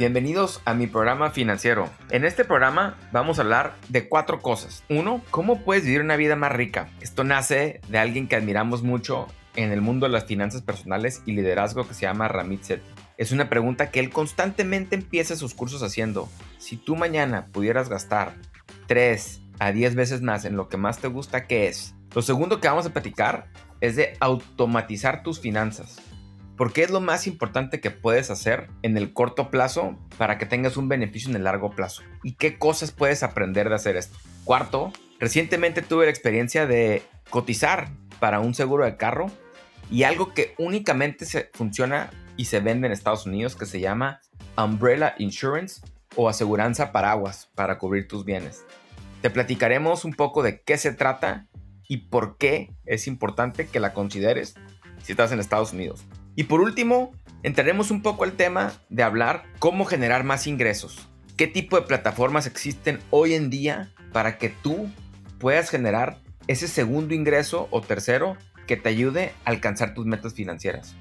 Bienvenidos a mi programa financiero. En este programa vamos a hablar de cuatro cosas. Uno, ¿cómo puedes vivir una vida más rica? Esto nace de alguien que admiramos mucho en el mundo de las finanzas personales y liderazgo que se llama Ramit Sethi. Es una pregunta que él constantemente empieza sus cursos haciendo. Si tú mañana pudieras gastar 3 a 10 veces más en lo que más te gusta, ¿qué es? Lo segundo que vamos a platicar es de automatizar tus finanzas porque es lo más importante que puedes hacer en el corto plazo para que tengas un beneficio en el largo plazo. ¿Y qué cosas puedes aprender de hacer esto? Cuarto, recientemente tuve la experiencia de cotizar para un seguro de carro y algo que únicamente se funciona y se vende en Estados Unidos que se llama Umbrella Insurance o aseguranza paraguas para cubrir tus bienes. Te platicaremos un poco de qué se trata y por qué es importante que la consideres si estás en Estados Unidos. Y por último, entraremos un poco al tema de hablar cómo generar más ingresos. ¿Qué tipo de plataformas existen hoy en día para que tú puedas generar ese segundo ingreso o tercero que te ayude a alcanzar tus metas financieras?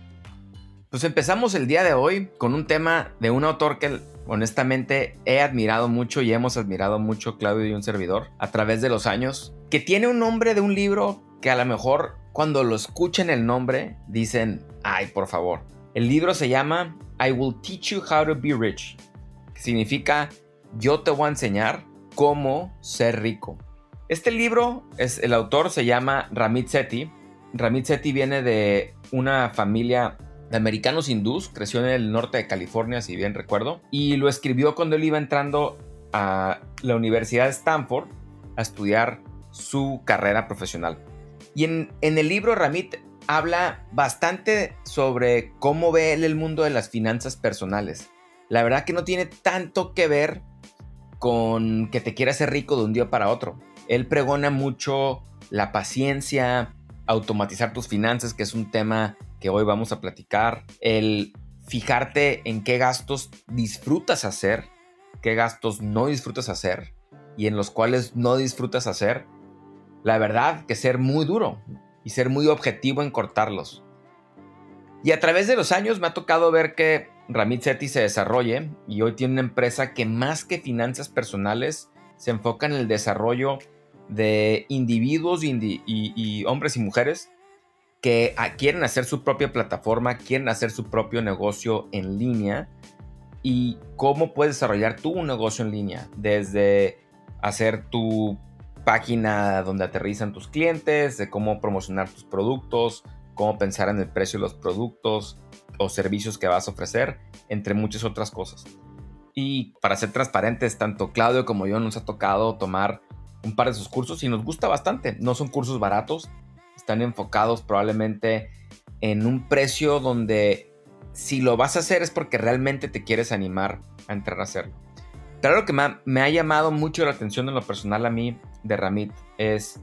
Pues empezamos el día de hoy con un tema de un autor que honestamente he admirado mucho y hemos admirado mucho Claudio y un servidor a través de los años, que tiene un nombre de un libro que a lo mejor cuando lo escuchen el nombre dicen, ay, por favor. El libro se llama I Will Teach You How to Be Rich, que significa yo te voy a enseñar cómo ser rico. Este libro, es, el autor se llama Ramit Sethi. Ramit Sethi viene de una familia de americanos hindús, creció en el norte de California, si bien recuerdo, y lo escribió cuando él iba entrando a la Universidad de Stanford a estudiar su carrera profesional. Y en, el libro Ramit habla bastante sobre cómo ve él el mundo de las finanzas personales. La verdad que no tiene tanto que ver con que te quieras ser rico de un día para otro. Él pregona mucho la paciencia, automatizar tus finanzas, que es un tema que hoy vamos a platicar, el fijarte en qué gastos disfrutas hacer, qué gastos no disfrutas hacer y en los cuales no disfrutas hacer la verdad que ser muy duro y ser muy objetivo en cortarlos. Y a través de los años me ha tocado ver que Ramit Sethi se desarrolle y hoy tiene una empresa que más que finanzas personales se enfoca en el desarrollo de individuos y, hombres y mujeres que ah, quieren hacer su propia plataforma, quieren hacer su propio negocio en línea y cómo puedes desarrollar tú un negocio en línea desde hacer tu página donde aterrizan tus clientes, de cómo promocionar tus productos, cómo pensar en el precio de los productos o servicios que vas a ofrecer, entre muchas otras cosas. Y para ser transparentes, tanto Claudio como yo nos ha tocado tomar un par de sus cursos y nos gusta bastante. No son cursos baratos, están enfocados probablemente en un precio donde si lo vas a hacer es porque realmente te quieres animar a entrar a hacerlo. Claro que me ha, llamado mucho la atención en lo personal a mí de Ramit es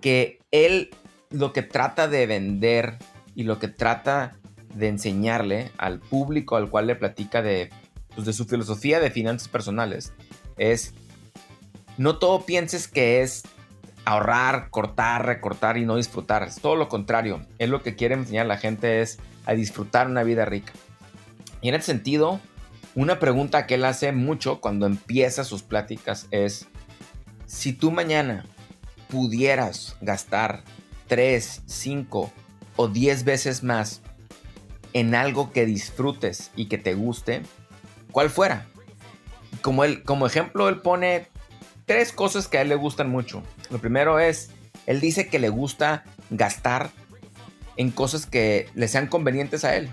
que él lo que trata de vender y lo que trata de enseñarle al público al cual le platica de, pues, de su filosofía de finanzas personales es no todo pienses que es ahorrar, cortar, recortar y no disfrutar. Es todo lo contrario. Él lo que quiere enseñar a la gente es a disfrutar una vida rica. Y en ese sentido, una pregunta que él hace mucho cuando empieza sus pláticas es, si tú mañana pudieras gastar 3, 5 o 10 veces más en algo que disfrutes y que te guste, ¿cuál fuera? Como, como ejemplo, él pone tres cosas que a él le gustan mucho. Lo primero es, él dice que le gusta gastar en cosas que le sean convenientes a él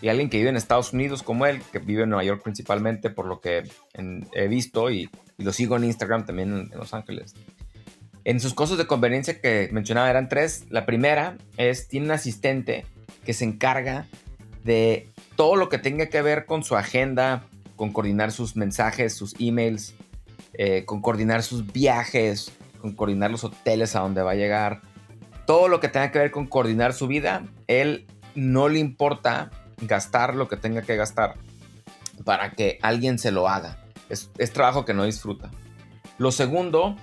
y alguien que vive en Estados Unidos como él, que vive en Nueva York principalmente por lo que he visto y, lo sigo en Instagram también en, Los Ángeles. En sus cosas de conveniencia que mencionaba eran tres. La primera es, tiene un asistente que se encarga de todo lo que tenga que ver con su agenda, con coordinar sus mensajes, sus emails, eh, con coordinar sus viajes, con coordinar los hoteles a donde va a llegar, todo lo que tenga que ver con coordinar su vida, él no le importa gastar lo que tenga que gastar para que alguien se lo haga. Es, es trabajo que no disfruta. Lo segundo,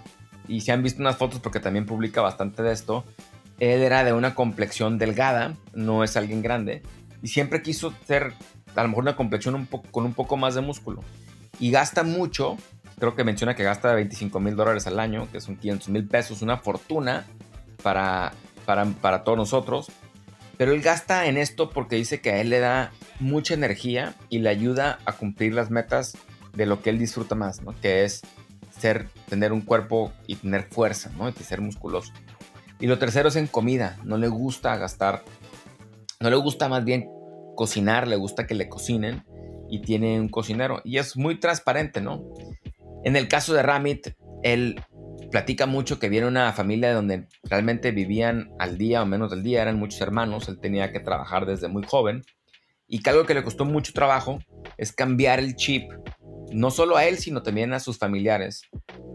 y si han visto unas fotos porque también publica bastante de esto, él era de una complexión delgada, no es alguien grande, y siempre quiso ser a lo mejor una complexión con un poco más de músculo. Y gasta mucho, creo que menciona que gasta 25 mil dólares al año, que son 500 mil pesos, una fortuna para, para, para todos nosotros. Pero él gasta en esto porque dice que a él le da mucha energía y le ayuda a cumplir las metas de lo que él disfruta más, ¿no? Que es tener un cuerpo y tener fuerza, ¿no? Y ser musculoso. Y lo tercero es en comida. No le gusta gastar, no le gusta más bien cocinar, le gusta que le cocinen y tiene un cocinero. Y es muy transparente, ¿no? En el caso de Ramit, él platica mucho que viene una familia donde realmente vivían al día o menos del día, eran muchos hermanos, él tenía que trabajar desde muy joven y que algo que le costó mucho trabajo es cambiar el chip, no solo a él, sino también a sus familiares,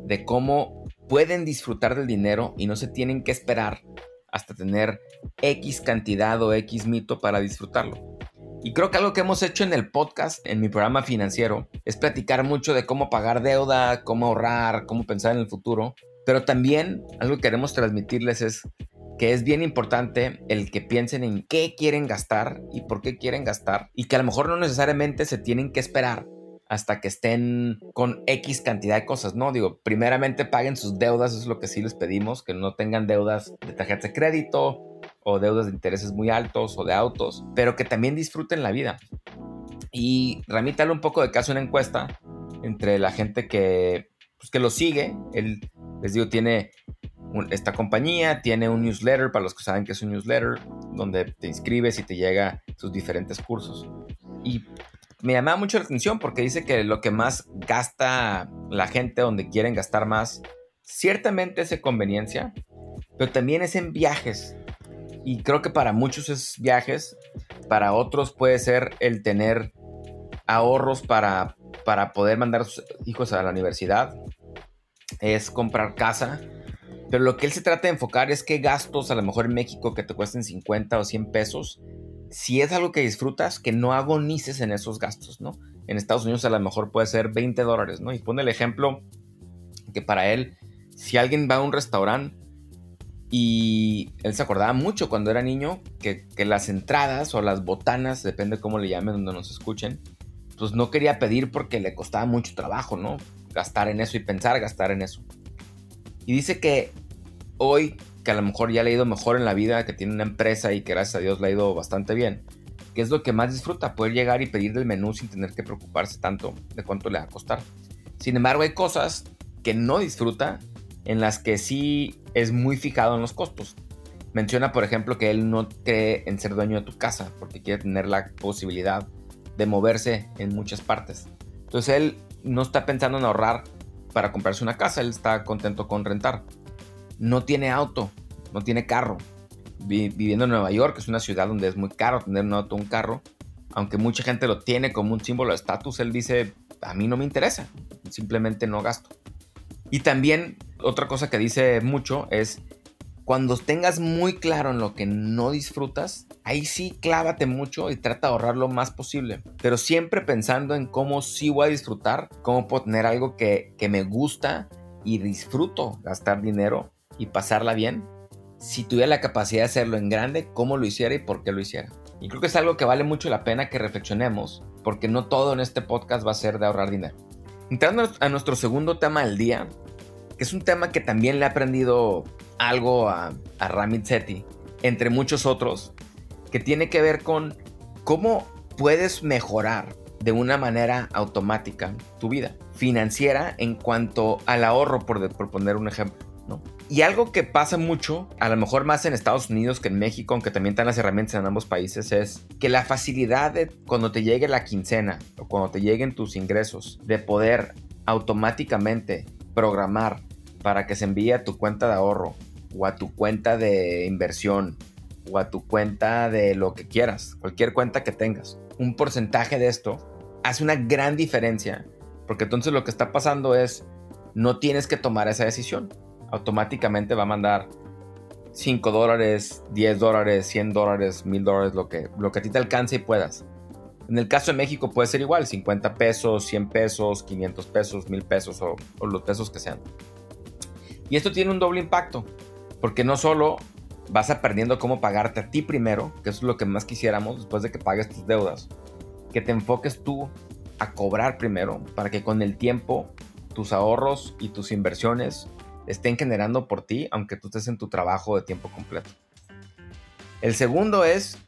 de cómo pueden disfrutar del dinero y no se tienen que esperar hasta tener X cantidad o X mito para disfrutarlo. Y creo que algo que hemos hecho en el podcast, en mi programa financiero, es platicar mucho de cómo pagar deuda, cómo ahorrar, cómo pensar en el futuro. Pero también algo que queremos transmitirles es que es bien importante el que piensen en qué quieren gastar y por qué quieren gastar. Y que a lo mejor no necesariamente se tienen que esperar hasta que estén con X cantidad de cosas, ¿no? Digo, primeramente paguen sus deudas, es lo que sí les pedimos, que no tengan deudas de tarjeta de crédito, o deudas de intereses muy altos o de autos, pero que también disfruten la vida. Y remítale un poco de caso una encuesta entre la gente que, pues, que lo sigue. Él, les digo, tiene esta compañía, tiene un newsletter, para los que saben que es un newsletter, donde te inscribes y te llega sus diferentes cursos. Y me llamaba mucho la atención porque dice que lo que más gasta la gente donde quieren gastar más, ciertamente es en conveniencia, pero también es en viajes. Y creo que para muchos es viajes, para otros puede ser el tener ahorros para, para poder mandar a sus hijos a la universidad, es comprar casa. Pero lo que él se trata de enfocar es que gastos, a lo mejor en México, que te cuesten 50 o 100 pesos, si es algo que disfrutas, que no agonices en esos gastos, ¿no? En Estados Unidos a lo mejor puede ser 20 dólares, ¿no? Y pone el ejemplo que para él, si alguien va a un restaurante, y él se acordaba mucho cuando era niño que, las entradas o las botanas, depende cómo le llamen donde nos escuchen, pues no quería pedir porque le costaba mucho trabajo, ¿no? Gastar en eso y pensar gastar en eso. Y dice que hoy, que a lo mejor ya le ha ido mejor en la vida, que tiene una empresa y que gracias a Dios le ha ido bastante bien, que es lo que más disfruta, poder llegar y pedir del menú sin tener que preocuparse tanto de cuánto le va a costar. Sin embargo, hay cosas que no disfruta en las que sí es muy fijado en los costos. Menciona, por ejemplo, que él no cree en ser dueño de tu casa porque quiere tener la posibilidad de moverse en muchas partes. Entonces él no está pensando en ahorrar para comprarse una casa, él está contento con rentar. No tiene auto, no tiene carro. viviendo en Nueva York, es una ciudad donde es muy caro tener un auto, un carro, aunque mucha gente lo tiene como un símbolo de estatus, él dice, a mí no me interesa, simplemente no gasto. Y también otra cosa que dice mucho es cuando tengas muy claro en lo que no disfrutas, ahí sí clávate mucho y trata de ahorrar lo más posible. Pero siempre pensando en cómo sí voy a disfrutar, cómo puedo tener algo que, que me gusta y disfruto gastar dinero y pasarla bien. Si tuviera la capacidad de hacerlo en grande, cómo lo hiciera y por qué lo hiciera. Y creo que es algo que vale mucho la pena que reflexionemos, porque no todo en este podcast va a ser de ahorrar dinero. Entrando a nuestro segundo tema del día, es un tema que también le ha aprendido algo a, a Ramit Sethi, entre muchos otros, que tiene que ver con cómo puedes mejorar de una manera automática tu vida financiera en cuanto al ahorro, por, por poner un ejemplo. Y algo que pasa mucho, a lo mejor más en Estados Unidos que en México, aunque también están las herramientas en ambos países, es que la facilidad de cuando te llegue la quincena o cuando te lleguen tus ingresos, de poder automáticamente programar para que se envíe a tu cuenta de ahorro o a tu cuenta de inversión o a tu cuenta de lo que quieras, cualquier cuenta que tengas. Un porcentaje de esto hace una gran diferencia porque entonces lo que está pasando es no tienes que tomar esa decisión. automáticamente va a mandar 5 dólares, 10 dólares, 100 dólares, 1000 dólares, lo que, lo que a ti te alcance y puedas. En el caso de México puede ser igual, 50 pesos, 100 pesos, 500 pesos, 1000 pesos o, o los pesos que sean. Y esto tiene un doble impacto, porque no solo vas a perdiendo cómo pagarte a ti primero, que es lo que más quisiéramos después de que pagues tus deudas, que te enfoques tú a cobrar primero para que con el tiempo tus ahorros y tus inversiones estén generando por ti, aunque tú estés en tu trabajo de tiempo completo. El segundo es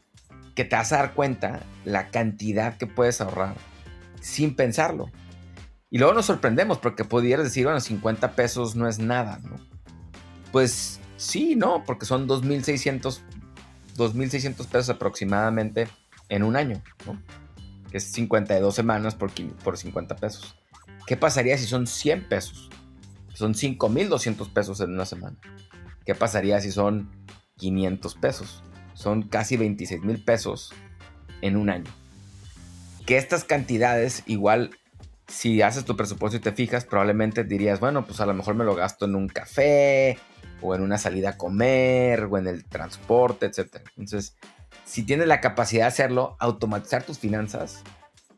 que te vas a dar cuenta la cantidad que puedes ahorrar sin pensarlo. Y luego nos sorprendemos porque pudieras decir, bueno, 50 pesos no es nada, ¿no? Pues sí, no, porque son 2.600 2.600 pesos aproximadamente en un año, ¿no? Que es 52 semanas por, por 50 pesos. ¿Qué pasaría si son 100 pesos? Son 5.200 pesos en una semana. ¿Qué pasaría si son 500 pesos? Son casi 26 mil pesos en un año. Que estas cantidades, igual, si haces tu presupuesto y te fijas, probablemente dirías, bueno, pues a lo mejor me lo gasto en un café, o en una salida a comer, o en el transporte, etc. Entonces, si tienes la capacidad de hacerlo, automatizar tus finanzas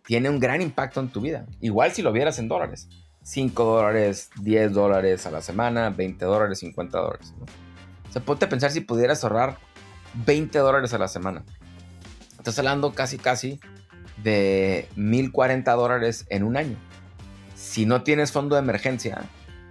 tiene un gran impacto en tu vida. Igual si lo vieras en dólares. 5 dólares, 10 dólares a la semana, 20 dólares, 50 dólares. O sea, ponte a pensar si pudieras ahorrar 20 dólares a la semana. Estás hablando casi, casi de 1040 dólares en un año. Si no tienes fondo de emergencia,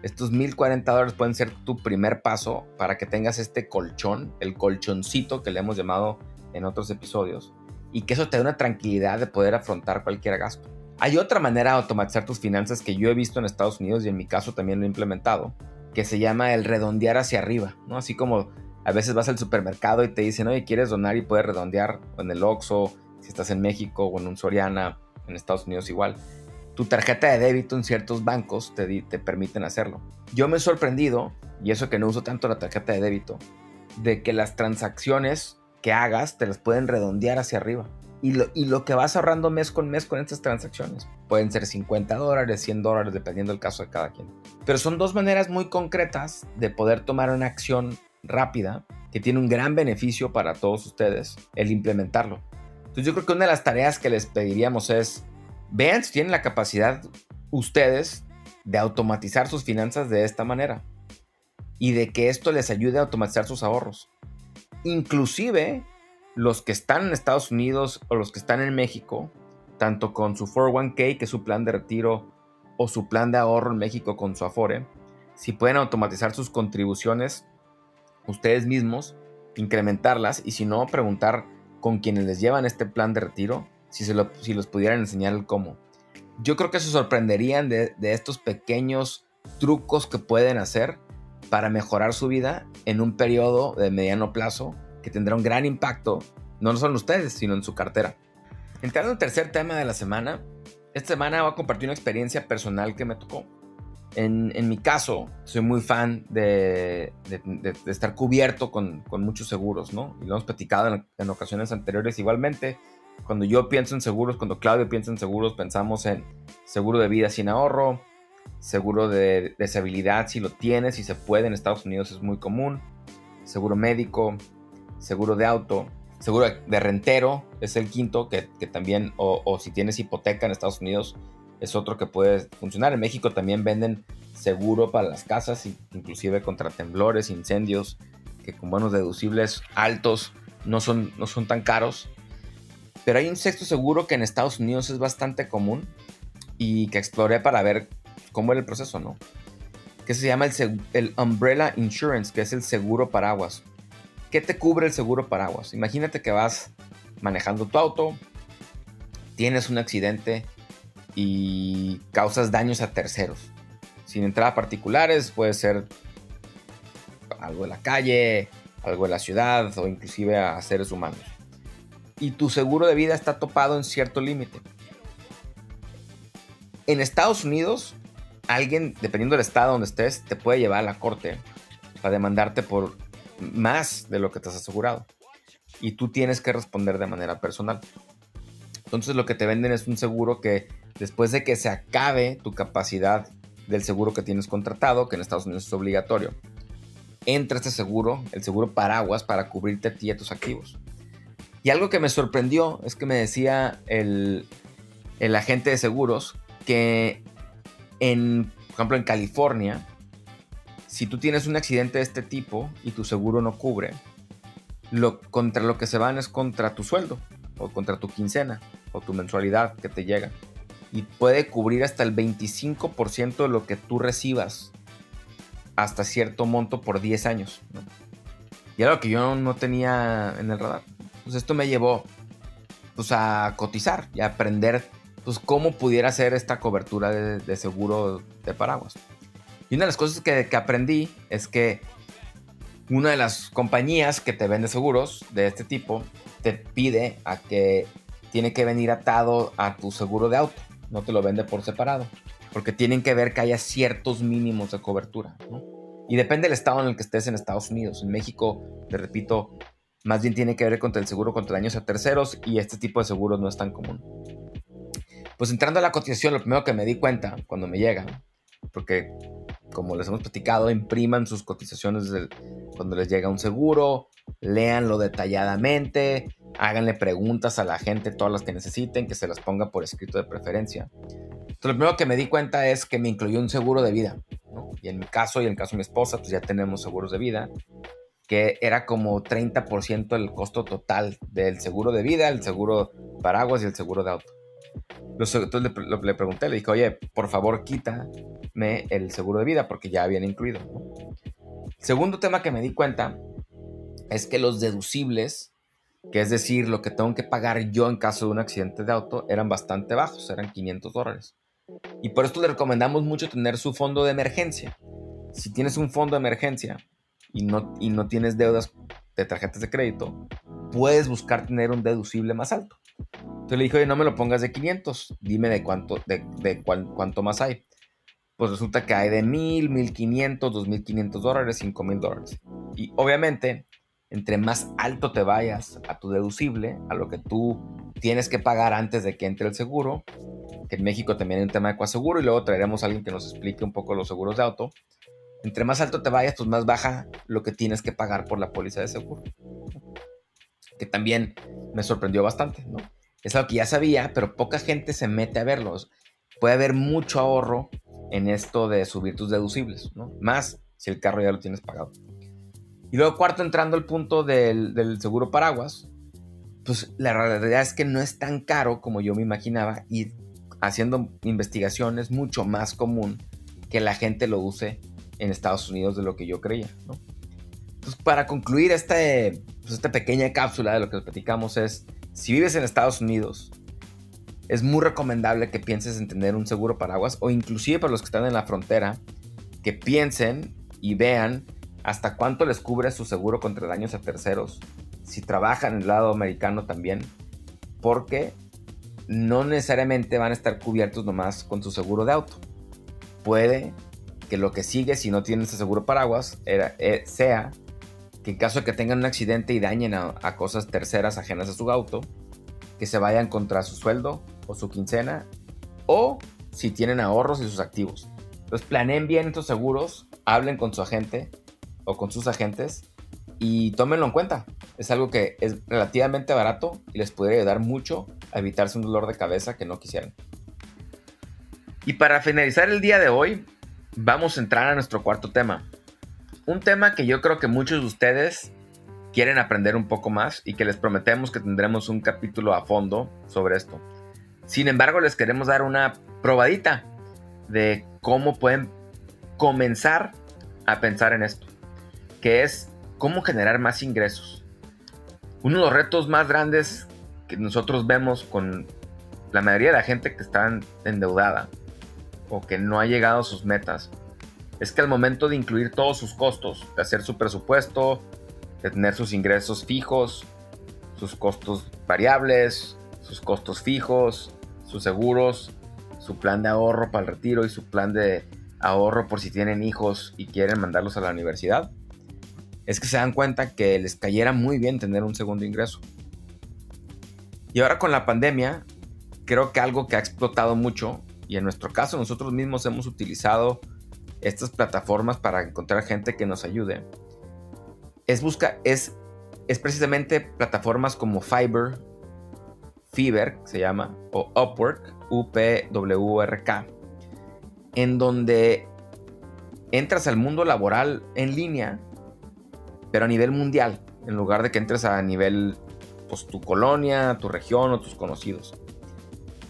estos 1040 dólares pueden ser tu primer paso para que tengas este colchón, el colchoncito que le hemos llamado en otros episodios, y que eso te dé una tranquilidad de poder afrontar cualquier gasto. Hay otra manera de automatizar tus finanzas que yo he visto en Estados Unidos y en mi caso también lo he implementado, que se llama el redondear hacia arriba, ¿no? Así como a veces vas al supermercado y te dicen, oye, ¿quieres donar y puedes redondear en el Oxxo, si estás en México o en un Soriana, en Estados Unidos igual. Tu tarjeta de débito en ciertos bancos te, te permiten hacerlo. Yo me he sorprendido, y eso que no uso tanto la tarjeta de débito, de que las transacciones que hagas te las pueden redondear hacia arriba y lo, que vas ahorrando mes con mes con estas transacciones. Pueden ser 50 dólares, 100 dólares, dependiendo del caso de cada quien. Pero son dos maneras muy concretas de poder tomar una acción rápida que tiene un gran beneficio para todos ustedes el implementarlo. Entonces yo creo que una de las tareas que les pediríamos es, vean si tienen la capacidad ustedes de automatizar sus finanzas de esta manera y de que esto les ayude a automatizar sus ahorros. Inclusive los que están en Estados Unidos o los que están en México, tanto con su 401k, que es su plan de retiro, o su plan de ahorro en México con su Afore, si pueden automatizar sus contribuciones ustedes mismos, incrementarlas y si no, preguntar con quienes les llevan este plan de retiro, si, se lo, si los pudieran enseñar el cómo. Yo creo que se sorprenderían de, estos pequeños trucos que pueden hacer para mejorar su vida en un periodo de mediano plazo que tendrá un gran impacto, no solo en ustedes, sino en su cartera. Entrando al tercer tema de la semana, esta semana voy a compartir una experiencia personal que me tocó. En, mi caso, soy muy fan de, estar cubierto con, muchos seguros, ¿no? Y lo hemos platicado en, ocasiones anteriores igualmente. Cuando yo pienso en seguros, cuando Claudio piensa en seguros, pensamos en seguro de vida sin ahorro, seguro de deshabilidad si lo tienes, si se puede, en Estados Unidos es muy común, seguro médico, seguro de auto, seguro de rentero es el quinto, que, también, o, si tienes hipoteca en Estados Unidos, es otro que puede funcionar. En México también venden seguro para las casas, inclusive contra temblores, incendios, que con buenos deducibles altos no son, no son tan caros. Pero hay un sexto seguro que en Estados Unidos es bastante común y que exploré para ver cómo era el proceso, ¿no? Que se llama el, el Umbrella Insurance, que es el seguro paraguas. ¿Qué te cubre el seguro paraguas? Imagínate que vas manejando tu auto, tienes un accidente y causas daños a terceros. Sin entrar a particulares, puede ser algo de la calle, algo de la ciudad o inclusive a seres humanos. Y tu seguro de vida está topado en cierto límite. En Estados Unidos, alguien, dependiendo del estado donde estés, te puede llevar a la corte para demandarte por más de lo que te has asegurado. Y tú tienes que responder de manera personal. Entonces lo que te venden es un seguro que después de que se acabe tu capacidad del seguro que tienes contratado, que en Estados Unidos es obligatorio, entra este seguro, el seguro paraguas, para cubrirte a ti y a tus activos. Y algo que me sorprendió es que me decía el, agente de seguros que por ejemplo, en California, si tú tienes un accidente de este tipo y tu seguro no cubre, lo, contra lo que se van es contra tu sueldo o contra tu quincena o tu mensualidad que te llega. Y puede cubrir hasta el 25% de lo que tú recibas hasta cierto monto por 10 años. Y era lo que yo no tenía en el radar. Pues esto me llevó pues, a cotizar y a aprender pues, cómo pudiera ser esta cobertura de seguro de paraguas. Y una de las cosas que, aprendí es que una de las compañías que te vende seguros de este tipo te pide a que tiene que venir atado a tu seguro de auto. No te lo vende por separado. Porque tienen que ver que haya ciertos mínimos de cobertura. Y depende del estado en el que estés en Estados Unidos. En México, te repito, más bien tiene que ver con el seguro contra daños a terceros y este tipo de seguros no es tan común. Pues entrando a la cotización, lo primero que me di cuenta cuando me llega, porque como les hemos platicado, impriman sus cotizaciones cuando les llega un seguro, léanlo detalladamente, háganle preguntas a la gente, todas las que necesiten, que se las ponga por escrito de preferencia. Entonces, lo primero que me di cuenta es que me incluyó un seguro de vida. Y en mi caso y en el caso de mi esposa, pues ya tenemos seguros de vida, que era como 30% el costo total del seguro de vida, el seguro paraguas y el seguro de auto. Entonces le, le, pregunté, le dije, oye, por favor quítame el seguro de vida porque ya habían incluido. segundo tema que me di cuenta es que los deducibles, que es decir, lo que tengo que pagar yo en caso de un accidente de auto, eran bastante bajos, eran 500 dólares. Y por esto le recomendamos mucho tener su fondo de emergencia. Si tienes un fondo de emergencia y no, y no tienes deudas de tarjetas de crédito, puedes buscar tener un deducible más alto. Entonces le dije, oye, no me lo pongas de 500, dime de cuánto, de, cuánto más hay. Pues resulta que hay de 1000, 1500, 2500 dólares, 5000 dólares. Y obviamente, entre más alto te vayas a tu deducible, a lo que tú tienes que pagar antes de que entre el seguro, que en México también hay un tema de coaseguro y luego traeremos a alguien que nos explique un poco los seguros de auto. Entre más alto te vayas, pues más baja lo que tienes que pagar por la póliza de seguro. Que también me sorprendió bastante, ¿no? Es algo que ya sabía, pero poca gente se mete a verlos. Puede haber mucho ahorro en esto de subir tus deducibles, ¿no? Más si el carro ya lo tienes pagado. Y luego cuarto, entrando al punto del, del seguro paraguas, pues la realidad es que no es tan caro como yo me imaginaba y haciendo investigaciones mucho más común que la gente lo use en Estados Unidos de lo que yo creía, ¿no? Pues para concluir este, pues esta pequeña cápsula de lo que platicamos es, si vives en Estados Unidos, es muy recomendable que pienses en tener un seguro paraguas o inclusive para los que están en la frontera, que piensen y vean hasta cuánto les cubre su seguro contra daños a terceros, si trabajan en el lado americano también, porque no necesariamente van a estar cubiertos nomás con su seguro de auto. Puede que lo que sigue si no tienen ese seguro paraguas eh, sea que en caso de que tengan un accidente y dañen a, cosas terceras ajenas a su auto, que se vayan contra su sueldo o su quincena, o si tienen ahorros y sus activos. Entonces planeen bien estos seguros, hablen con su agente o con sus agentes y tómenlo en cuenta. Es algo que es relativamente barato y les puede ayudar mucho a evitarse un dolor de cabeza que no quisieran. Y para finalizar el día de hoy, vamos a entrar a nuestro cuarto tema, un tema que yo creo que muchos de ustedes quieren aprender un poco más y que les prometemos que tendremos un capítulo a fondo sobre esto. Sin embargo, les queremos dar una probadita de cómo pueden comenzar a pensar en esto, que es cómo generar más ingresos. Uno de los retos más grandes que nosotros vemos con la mayoría de la gente que está endeudada o que no ha llegado a sus metas es que al momento de incluir todos sus costos, de hacer su presupuesto, de tener sus ingresos fijos, sus costos variables, sus costos fijos, sus seguros, su plan de ahorro para el retiro y su plan de ahorro por si tienen hijos y quieren mandarlos a la universidad, es que se dan cuenta que les cayera muy bien tener un segundo ingreso. Y ahora con la pandemia, creo que algo que ha explotado mucho, y en nuestro caso nosotros mismos hemos utilizado estas plataformas para encontrar gente que nos ayude, es, busca, es, es precisamente plataformas como Fiverr, Fiverr se llama, o Upwork, U-P-W-R-K, en donde entras al mundo laboral en línea, pero a nivel mundial, en lugar de que entres a nivel, pues tu colonia, tu región o tus conocidos.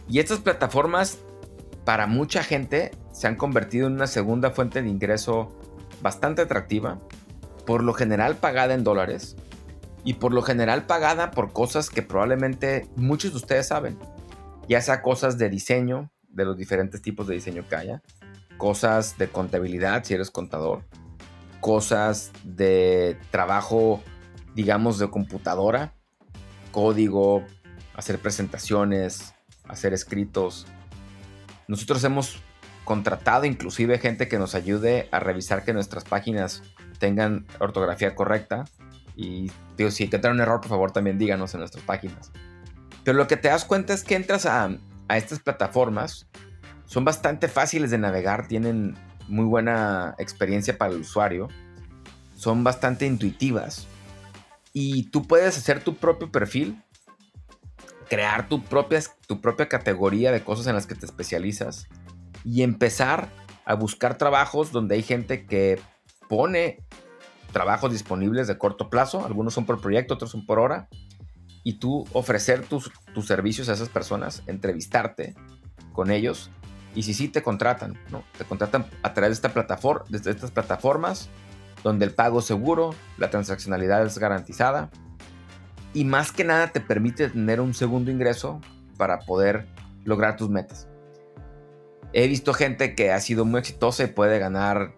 Y estas plataformas, para mucha gente, se han convertido en una segunda fuente de ingreso bastante atractiva, por lo general pagada en dólares y por lo general pagada por cosas que probablemente muchos de ustedes saben, ya sea cosas de diseño, de los diferentes tipos de diseño que haya, cosas de contabilidad si eres contador, cosas de trabajo, digamos, de computadora, código, hacer presentaciones, hacer escritos. Nosotros hemos contratado inclusive gente que nos ayude a revisar que nuestras páginas tengan ortografía correcta. Y digo, si encuentran un error, por favor también díganos en nuestras páginas. Pero lo que te das cuenta es que entras a, a estas plataformas, son bastante fáciles de navegar, tienen muy buena experiencia para el usuario, son bastante intuitivas y tú puedes hacer tu propio perfil, crear tu propia, tu propia categoría de cosas en las que te especializas y empezar a buscar trabajos donde hay gente que pone trabajos disponibles de corto plazo, algunos son por proyecto, otros son por hora, y tú ofrecer tus, tus servicios a esas personas, entrevistarte con ellos, y si sí te contratan, ¿no? Te contratan a través de, esta plataforma, de estas plataformas, donde el pago es seguro, la transaccionalidad es garantizada, y más que nada te permite tener un segundo ingreso para poder lograr tus metas. He visto gente que ha sido muy exitosa y puede ganar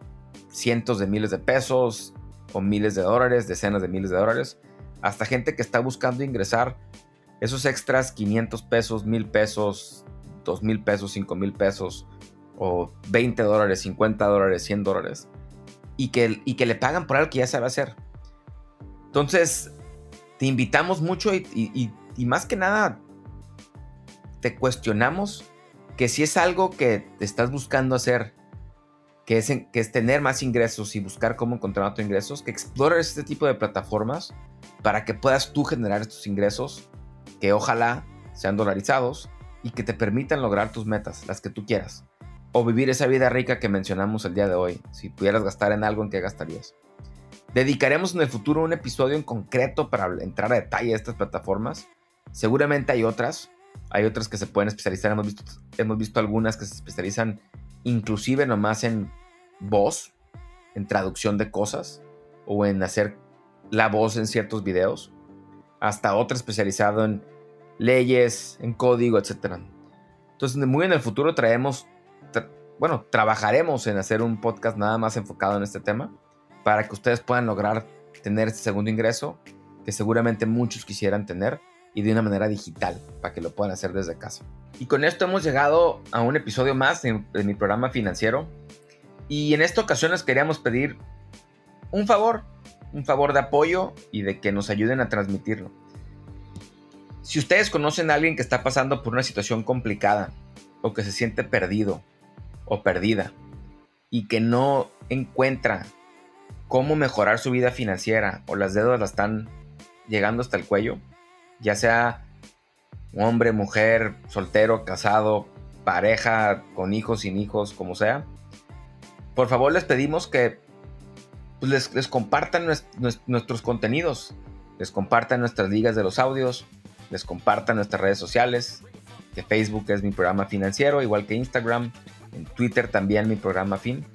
cientos de miles de pesos o miles de dólares, decenas de miles de dólares, hasta gente que está buscando ingresar esos extras 500 pesos, 1000 pesos, 2000 pesos, 5000 pesos o 20 dólares, 50 dólares, 100 dólares y que, y que le pagan por algo que ya sabe hacer. Entonces, te invitamos mucho y, y más que nada te cuestionamos que si es algo que estás buscando hacer, que es, que es tener más ingresos y buscar cómo encontrar otros ingresos, que explores este tipo de plataformas para que puedas tú generar estos ingresos que ojalá sean dolarizados y que te permitan lograr tus metas, las que tú quieras. O vivir esa vida rica que mencionamos el día de hoy. Si pudieras gastar en algo, ¿en qué gastarías? Dedicaremos en el futuro un episodio en concreto para entrar a detalle a estas plataformas. Seguramente hay otras, hay otras que se pueden especializar. Hemos visto, hemos visto algunas que se especializan inclusive nomás en voz, en traducción de cosas o en hacer la voz en ciertos videos. Hasta otra especializado en leyes, en código, etc. Entonces, muy en el futuro traemos, bueno, trabajaremos en hacer un podcast nada más enfocado en este tema para que ustedes puedan lograr tener este segundo ingreso que seguramente muchos quisieran tener y de una manera digital para que lo puedan hacer desde casa. Y con esto hemos llegado a un episodio más de, mi programa financiero. Y en esta ocasión les queríamos pedir un favor, un favor de apoyo y de que nos ayuden a transmitirlo. Si ustedes conocen a alguien que está pasando por una situación complicada o que se siente perdido o perdida y que no encuentra cómo mejorar su vida financiera o las deudas la están llegando hasta el cuello, ya sea hombre, mujer, soltero, casado, pareja, con hijos, sin hijos, como sea, por favor les pedimos que pues, les, compartan nuestros contenidos, les compartan nuestras ligas de los audios, les compartan nuestras redes sociales, que Facebook es mi programa financiero, igual que Instagram, en Twitter también mi programa fin,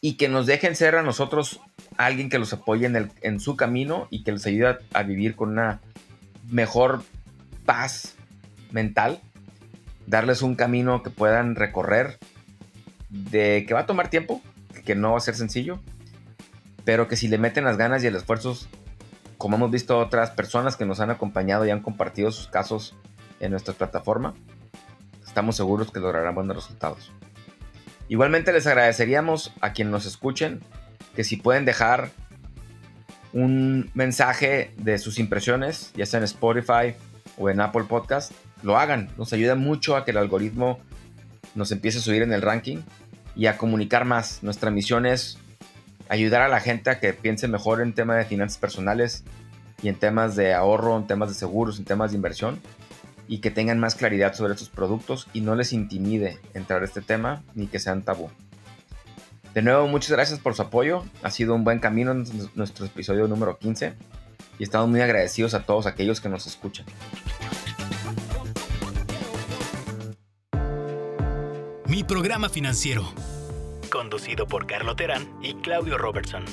y que nos dejen ser a nosotros alguien que los apoye en, en su camino y que les ayude a vivir con una mejor paz mental, darles un camino que puedan recorrer, de que va a tomar tiempo, que no va a ser sencillo, pero que si le meten las ganas y el esfuerzo, como hemos visto otras personas que nos han acompañado y han compartido sus casos en nuestra plataforma, estamos seguros que lograrán buenos resultados. Igualmente les agradeceríamos a quienes nos escuchen que si pueden dejar un mensaje de sus impresiones, ya sea en Spotify o en Apple Podcast, lo hagan. Nos ayuda mucho a que el algoritmo nos empiece a subir en el ranking y a comunicar más. Nuestra misión es ayudar a la gente a que piense mejor en temas de finanzas personales y en temas de ahorro, en temas de seguros, en temas de inversión y que tengan más claridad sobre estos productos y no les intimide entrar a este tema ni que sean tabú. De nuevo, muchas gracias por su apoyo. Ha sido un buen camino en nuestro episodio número 15 y estamos muy agradecidos a todos aquellos que nos escuchan. Mi programa financiero, conducido por Carlo Terán y Claudio Robertson.